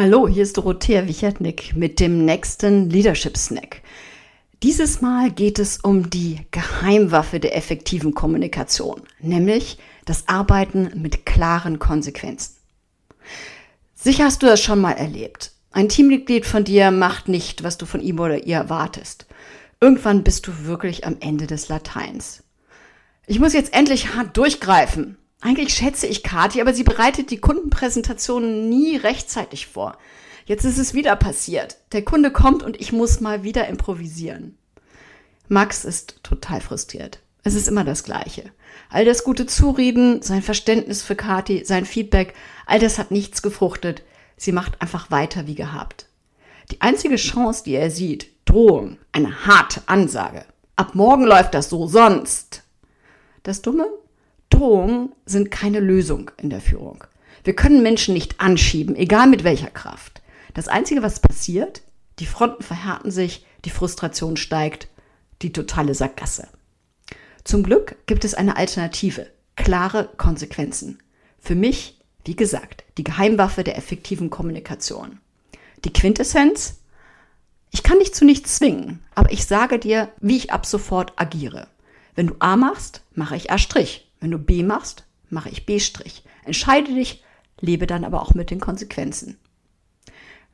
Hallo, hier ist Dorothea Wichertnick mit dem nächsten Leadership Snack. Dieses Mal geht es um die Geheimwaffe der effektiven Kommunikation, nämlich das Arbeiten mit klaren Konsequenzen. Sicher hast du das schon mal erlebt. Ein Teammitglied von dir macht nicht, was du von ihm oder ihr erwartest. Irgendwann bist du wirklich am Ende des Lateins. Ich muss jetzt endlich hart durchgreifen. Eigentlich schätze ich Kathi, aber sie bereitet die Kundenpräsentationen nie rechtzeitig vor. Jetzt ist es wieder passiert. Der Kunde kommt und ich muss mal wieder improvisieren. Max ist total frustriert. Es ist immer das Gleiche. All das gute Zureden, sein Verständnis für Kathi, sein Feedback, all das hat nichts gefruchtet. Sie macht einfach weiter wie gehabt. Die einzige Chance, die er sieht, Drohung, eine harte Ansage. Ab morgen läuft das so, sonst. Das Dumme? Drohungen sind keine Lösung in der Führung. Wir können Menschen nicht anschieben, egal mit welcher Kraft. Das Einzige, was passiert, die Fronten verhärten sich, die Frustration steigt, die totale Sackgasse. Zum Glück gibt es eine Alternative, klare Konsequenzen. Für mich, wie gesagt, die Geheimwaffe der effektiven Kommunikation. Die Quintessenz? Ich kann dich zu nichts zwingen, aber ich sage dir, wie ich ab sofort agiere. Wenn du A machst, mache ich A'. Wenn du B machst, mache ich B'. Entscheide dich, lebe dann aber auch mit den Konsequenzen.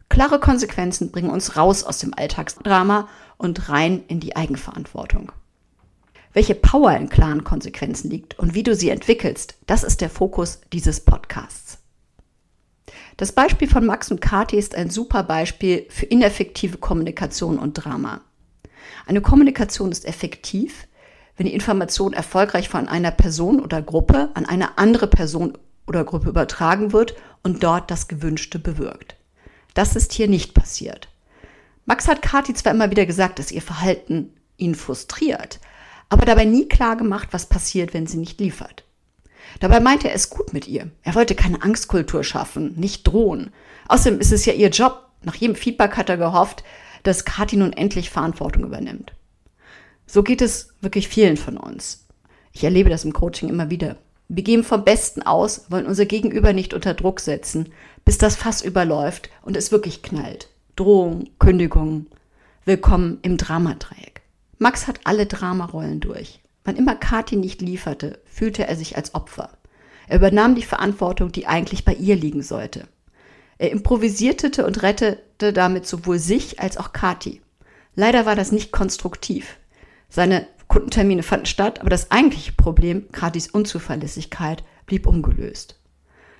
Klare Konsequenzen bringen uns raus aus dem Alltagsdrama und rein in die Eigenverantwortung. Welche Power in klaren Konsequenzen liegt und wie du sie entwickelst, das ist der Fokus dieses Podcasts. Das Beispiel von Max und Kati ist ein super Beispiel für ineffektive Kommunikation und Drama. Eine Kommunikation ist effektiv, wenn die Information erfolgreich von einer Person oder Gruppe an eine andere Person oder Gruppe übertragen wird und dort das Gewünschte bewirkt. Das ist hier nicht passiert. Max hat Kati zwar immer wieder gesagt, dass ihr Verhalten ihn frustriert, aber dabei nie klar gemacht, was passiert, wenn sie nicht liefert. Dabei meinte er es gut mit ihr. Er wollte keine Angstkultur schaffen, nicht drohen. Außerdem ist es ja ihr Job. Nach jedem Feedback hat er gehofft, dass Kati nun endlich Verantwortung übernimmt. So geht es wirklich vielen von uns. Ich erlebe das im Coaching immer wieder. Wir gehen vom Besten aus, wollen unser Gegenüber nicht unter Druck setzen, bis das Fass überläuft und es wirklich knallt. Drohung, Kündigung. Willkommen im Dramadreieck. Max hat alle Dramarollen durch. Wann immer Kathi nicht lieferte, fühlte er sich als Opfer. Er übernahm die Verantwortung, die eigentlich bei ihr liegen sollte. Er improvisierte und rettete damit sowohl sich als auch Kathi. Leider war das nicht konstruktiv. Seine Kundentermine fanden statt, aber das eigentliche Problem, Kratis Unzuverlässigkeit, blieb ungelöst.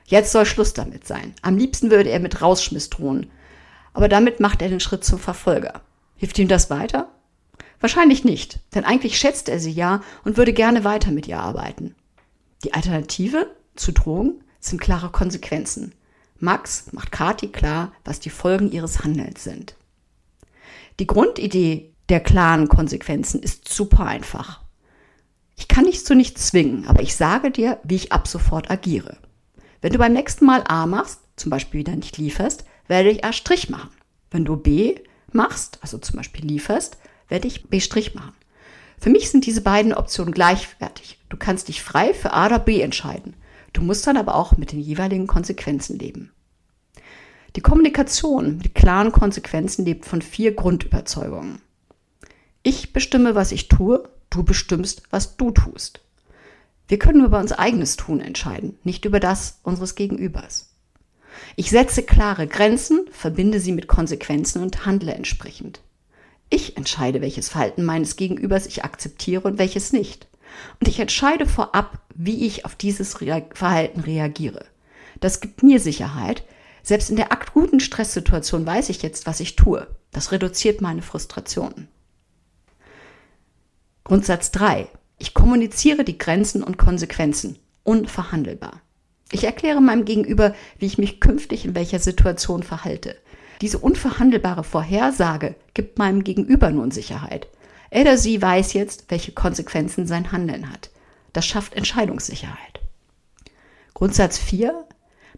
Jetzt soll Schluss damit sein. Am liebsten würde er mit Rausschmiss drohen. Aber damit macht er den Schritt zum Verfolger. Hilft ihm das weiter? Wahrscheinlich nicht, denn eigentlich schätzt er sie ja und würde gerne weiter mit ihr arbeiten. Die Alternative zu Drohung sind klare Konsequenzen. Max macht Kati klar, was die Folgen ihres Handelns sind. Die Grundidee der klaren Konsequenzen ist super einfach. Ich kann dich zu nichts zwingen, aber ich sage dir, wie ich ab sofort agiere. Wenn du beim nächsten Mal A machst, zum Beispiel wieder nicht lieferst, werde ich A' machen. Wenn du B machst, also zum Beispiel lieferst, werde ich B' machen. Für mich sind diese beiden Optionen gleichwertig. Du kannst dich frei für A oder B entscheiden. Du musst dann aber auch mit den jeweiligen Konsequenzen leben. Die Kommunikation mit klaren Konsequenzen lebt von vier Grundüberzeugungen. Ich bestimme, was ich tue, du bestimmst, was du tust. Wir können über unser eigenes Tun entscheiden, nicht über das unseres Gegenübers. Ich setze klare Grenzen, verbinde sie mit Konsequenzen und handle entsprechend. Ich entscheide, welches Verhalten meines Gegenübers ich akzeptiere und welches nicht. Und ich entscheide vorab, wie ich auf dieses Verhalten reagiere. Das gibt mir Sicherheit. Selbst in der akuten Stresssituation weiß ich jetzt, was ich tue. Das reduziert meine Frustrationen. Grundsatz 3. Ich kommuniziere die Grenzen und Konsequenzen. Unverhandelbar. Ich erkläre meinem Gegenüber, wie ich mich künftig in welcher Situation verhalte. Diese unverhandelbare Vorhersage gibt meinem Gegenüber nun Sicherheit. Er oder sie weiß jetzt, welche Konsequenzen sein Handeln hat. Das schafft Entscheidungssicherheit. Grundsatz 4.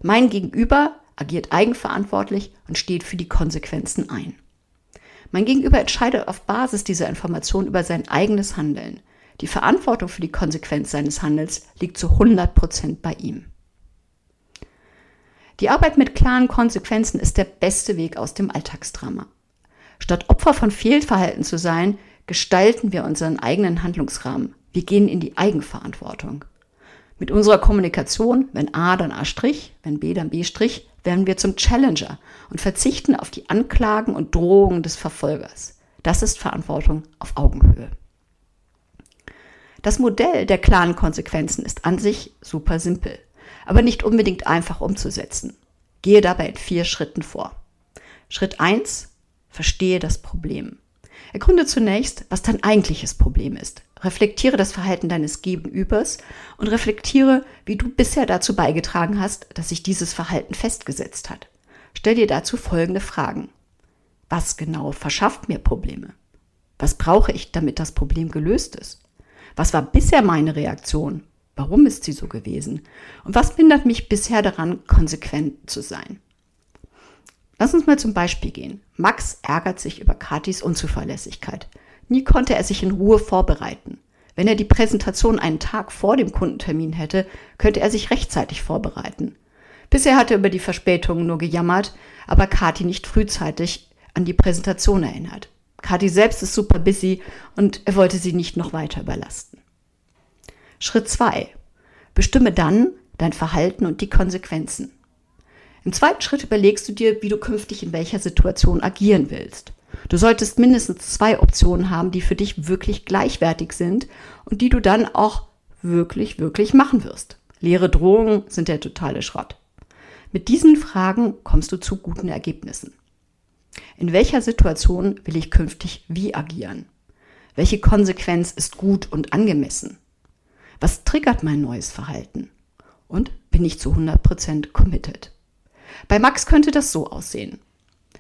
Mein Gegenüber agiert eigenverantwortlich und steht für die Konsequenzen ein. Mein Gegenüber entscheidet auf Basis dieser Information über sein eigenes Handeln. Die Verantwortung für die Konsequenz seines Handels liegt zu 100 Prozent bei ihm. Die Arbeit mit klaren Konsequenzen ist der beste Weg aus dem Alltagsdrama. Statt Opfer von Fehlverhalten zu sein, gestalten wir unseren eigenen Handlungsrahmen. Wir gehen in die Eigenverantwortung. Mit unserer Kommunikation, wenn A, dann A', wenn B, dann B', werden wir zum Challenger und verzichten auf die Anklagen und Drohungen des Verfolgers. Das ist Verantwortung auf Augenhöhe. Das Modell der klaren Konsequenzen ist an sich super simpel, aber nicht unbedingt einfach umzusetzen. Gehe dabei in vier Schritten vor. Schritt eins: Verstehe das Problem. Ergründe zunächst, was dein eigentliches Problem ist. Reflektiere das Verhalten deines Gegenübers und reflektiere, wie du bisher dazu beigetragen hast, dass sich dieses Verhalten festgesetzt hat. Stell dir dazu folgende Fragen. Was genau verschafft mir Probleme? Was brauche ich, damit das Problem gelöst ist? Was war bisher meine Reaktion? Warum ist sie so gewesen? Und was hindert mich bisher daran, konsequent zu sein? Lass uns mal zum Beispiel gehen. Max ärgert sich über Katis Unzuverlässigkeit. Nie konnte er sich in Ruhe vorbereiten. Wenn er die Präsentation einen Tag vor dem Kundentermin hätte, könnte er sich rechtzeitig vorbereiten. Bisher hatte er über die Verspätungen nur gejammert, aber Kati nicht frühzeitig an die Präsentation erinnert. Kati selbst ist super busy und er wollte sie nicht noch weiter überlasten. Schritt zwei: Bestimme dann dein Verhalten und die Konsequenzen. Im zweiten Schritt überlegst du dir, wie du künftig in welcher Situation agieren willst. Du solltest mindestens zwei Optionen haben, die für dich wirklich gleichwertig sind und die du dann auch wirklich, wirklich machen wirst. Leere Drohungen sind der totale Schrott. Mit diesen Fragen kommst du zu guten Ergebnissen. In welcher Situation will ich künftig wie agieren? Welche Konsequenz ist gut und angemessen? Was triggert mein neues Verhalten? Und bin ich zu 100% committed? Bei Max könnte das so aussehen.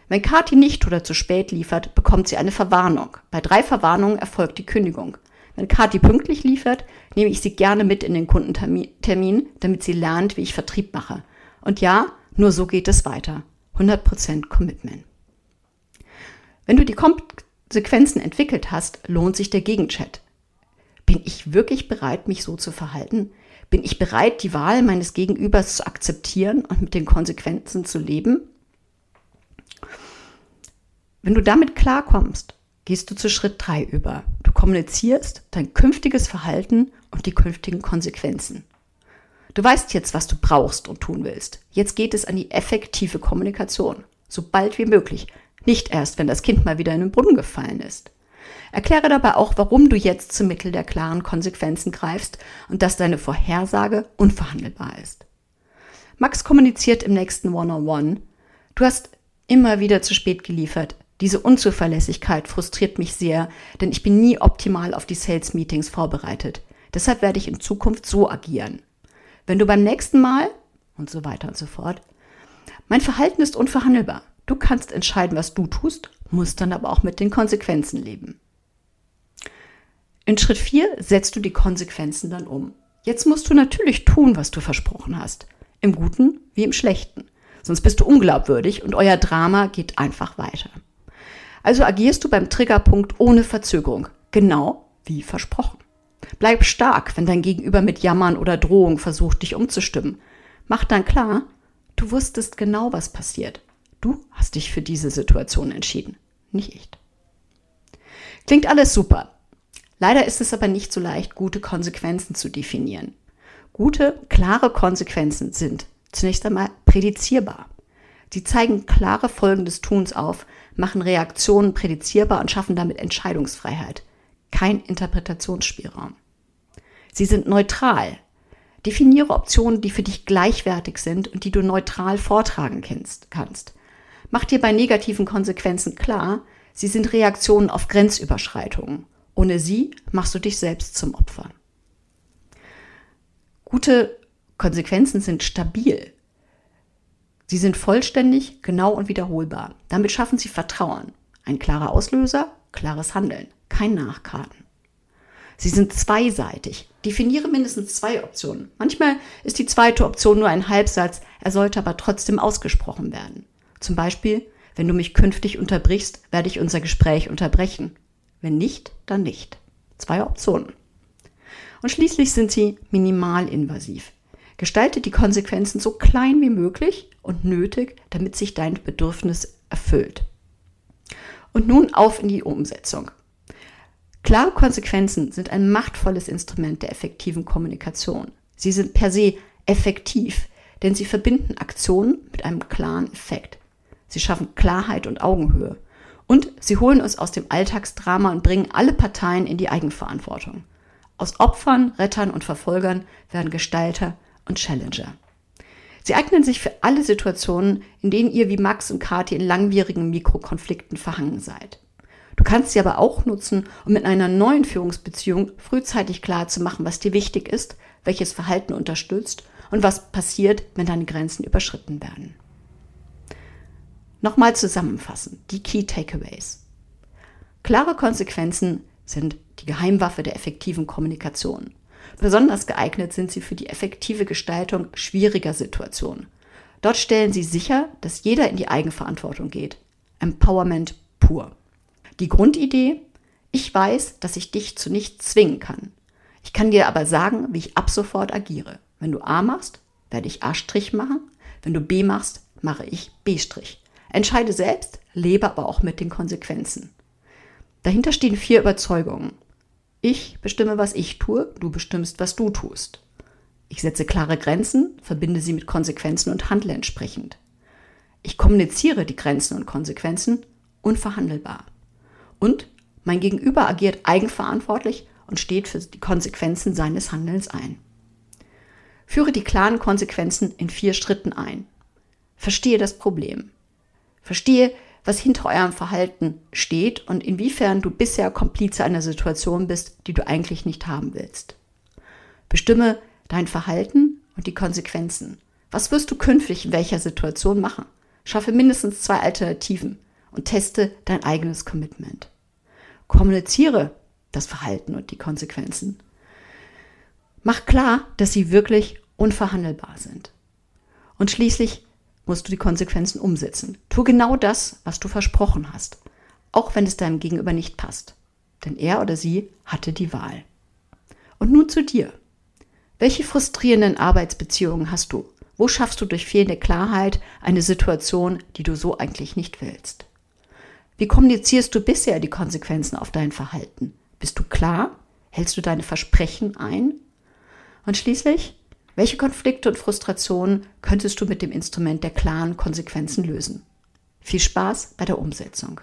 Wenn Kati nicht oder zu spät liefert, bekommt sie eine Verwarnung. Bei drei Verwarnungen erfolgt die Kündigung. Wenn Kati pünktlich liefert, nehme ich sie gerne mit in den Kundentermin, damit sie lernt, wie ich Vertrieb mache. Und ja, nur so geht es weiter. 100% Commitment. Wenn du die Konsequenzen entwickelt hast, lohnt sich der Gegenchat. Bin ich wirklich bereit, mich so zu verhalten? Bin ich bereit, die Wahl meines Gegenübers zu akzeptieren und mit den Konsequenzen zu leben? Wenn du damit klarkommst, gehst du zu Schritt 3 über. Du kommunizierst dein künftiges Verhalten und die künftigen Konsequenzen. Du weißt jetzt, was du brauchst und tun willst. Jetzt geht es an die effektive Kommunikation. So bald wie möglich. Nicht erst, wenn das Kind mal wieder in den Brunnen gefallen ist. Erkläre dabei auch, warum du jetzt zum Mittel der klaren Konsequenzen greifst und dass deine Vorhersage unverhandelbar ist. Max kommuniziert im nächsten One-on-One. -on -One, du hast immer wieder zu spät geliefert. Diese Unzuverlässigkeit frustriert mich sehr, denn ich bin nie optimal auf die Sales Meetings vorbereitet. Deshalb werde ich in Zukunft so agieren. Wenn du beim nächsten Mal und so weiter und so fort. Mein Verhalten ist unverhandelbar. Du kannst entscheiden, was du tust, musst dann aber auch mit den Konsequenzen leben. In Schritt 4 setzt du die Konsequenzen dann um. Jetzt musst du natürlich tun, was du versprochen hast. Im Guten wie im Schlechten. Sonst bist du unglaubwürdig und euer Drama geht einfach weiter. Also agierst du beim Triggerpunkt ohne Verzögerung, genau wie versprochen. Bleib stark, wenn dein Gegenüber mit Jammern oder Drohung versucht, dich umzustimmen. Mach dann klar, du wusstest genau, was passiert. Du hast dich für diese Situation entschieden, nicht ich. Klingt alles super. Leider ist es aber nicht so leicht, gute Konsequenzen zu definieren. Gute, klare Konsequenzen sind zunächst einmal prädizierbar. Sie zeigen klare Folgen des Tuns auf, machen Reaktionen prädizierbar und schaffen damit Entscheidungsfreiheit. Kein Interpretationsspielraum. Sie sind neutral. Definiere Optionen, die für dich gleichwertig sind und die du neutral vortragen kannst. Mach dir bei negativen Konsequenzen klar, sie sind Reaktionen auf Grenzüberschreitungen. Ohne sie machst du dich selbst zum Opfer. Gute Konsequenzen sind stabil. Sie sind vollständig, genau und wiederholbar. Damit schaffen Sie Vertrauen. Ein klarer Auslöser, klares Handeln, kein Nachkarten. Sie sind zweiseitig. Definiere mindestens zwei Optionen. Manchmal ist die zweite Option nur ein Halbsatz, er sollte aber trotzdem ausgesprochen werden. Zum Beispiel, wenn du mich künftig unterbrichst, werde ich unser Gespräch unterbrechen. Wenn nicht, dann nicht. Zwei Optionen. Und schließlich sind sie minimalinvasiv. Gestalte die Konsequenzen so klein wie möglich und nötig, damit sich dein Bedürfnis erfüllt. Und nun auf in die Umsetzung. Klare Konsequenzen sind ein machtvolles Instrument der effektiven Kommunikation. Sie sind per se effektiv, denn sie verbinden Aktionen mit einem klaren Effekt. Sie schaffen Klarheit und Augenhöhe. Und sie holen uns aus dem Alltagsdrama und bringen alle Parteien in die Eigenverantwortung. Aus Opfern, Rettern und Verfolgern werden Gestalter und Challenger. Sie eignen sich für alle Situationen, in denen ihr wie Max und Kathi in langwierigen Mikrokonflikten verhangen seid. Du kannst sie aber auch nutzen, um mit einer neuen Führungsbeziehung frühzeitig klar zu machen, was dir wichtig ist, welches Verhalten unterstützt und was passiert, wenn deine Grenzen überschritten werden. Nochmal zusammenfassen, die Key Takeaways. Klare Konsequenzen sind die Geheimwaffe der effektiven Kommunikation. Besonders geeignet sind sie für die effektive Gestaltung schwieriger Situationen. Dort stellen sie sicher, dass jeder in die Eigenverantwortung geht. Empowerment pur. Die Grundidee, ich weiß, dass ich dich zu nichts zwingen kann. Ich kann dir aber sagen, wie ich ab sofort agiere. Wenn du A machst, werde ich A' machen. Wenn du B machst, mache ich B'. Entscheide selbst, lebe aber auch mit den Konsequenzen. Dahinter stehen vier Überzeugungen. Ich bestimme, was ich tue, du bestimmst, was du tust. Ich setze klare Grenzen, verbinde sie mit Konsequenzen und handle entsprechend. Ich kommuniziere die Grenzen und Konsequenzen unverhandelbar. Und mein Gegenüber agiert eigenverantwortlich und steht für die Konsequenzen seines Handelns ein. Führe die klaren Konsequenzen in vier Schritten ein. Verstehe das Problem. Verstehe, was hinter eurem Verhalten steht und inwiefern du bisher Komplize einer Situation bist, die du eigentlich nicht haben willst. Bestimme dein Verhalten und die Konsequenzen. Was wirst du künftig in welcher Situation machen? Schaffe mindestens zwei Alternativen und teste dein eigenes Commitment. Kommuniziere das Verhalten und die Konsequenzen. Mach klar, dass sie wirklich unverhandelbar sind. Und schließlich musst du die Konsequenzen umsetzen. Tu genau das, was du versprochen hast, auch wenn es deinem Gegenüber nicht passt. Denn er oder sie hatte die Wahl. Und nun zu dir. Welche frustrierenden Arbeitsbeziehungen hast du? Wo schaffst du durch fehlende Klarheit eine Situation, die du so eigentlich nicht willst? Wie kommunizierst du bisher die Konsequenzen auf dein Verhalten? Bist du klar? Hältst du deine Versprechen ein? Und schließlich, welche Konflikte und Frustrationen könntest du mit dem Instrument der klaren Konsequenzen lösen? Viel Spaß bei der Umsetzung.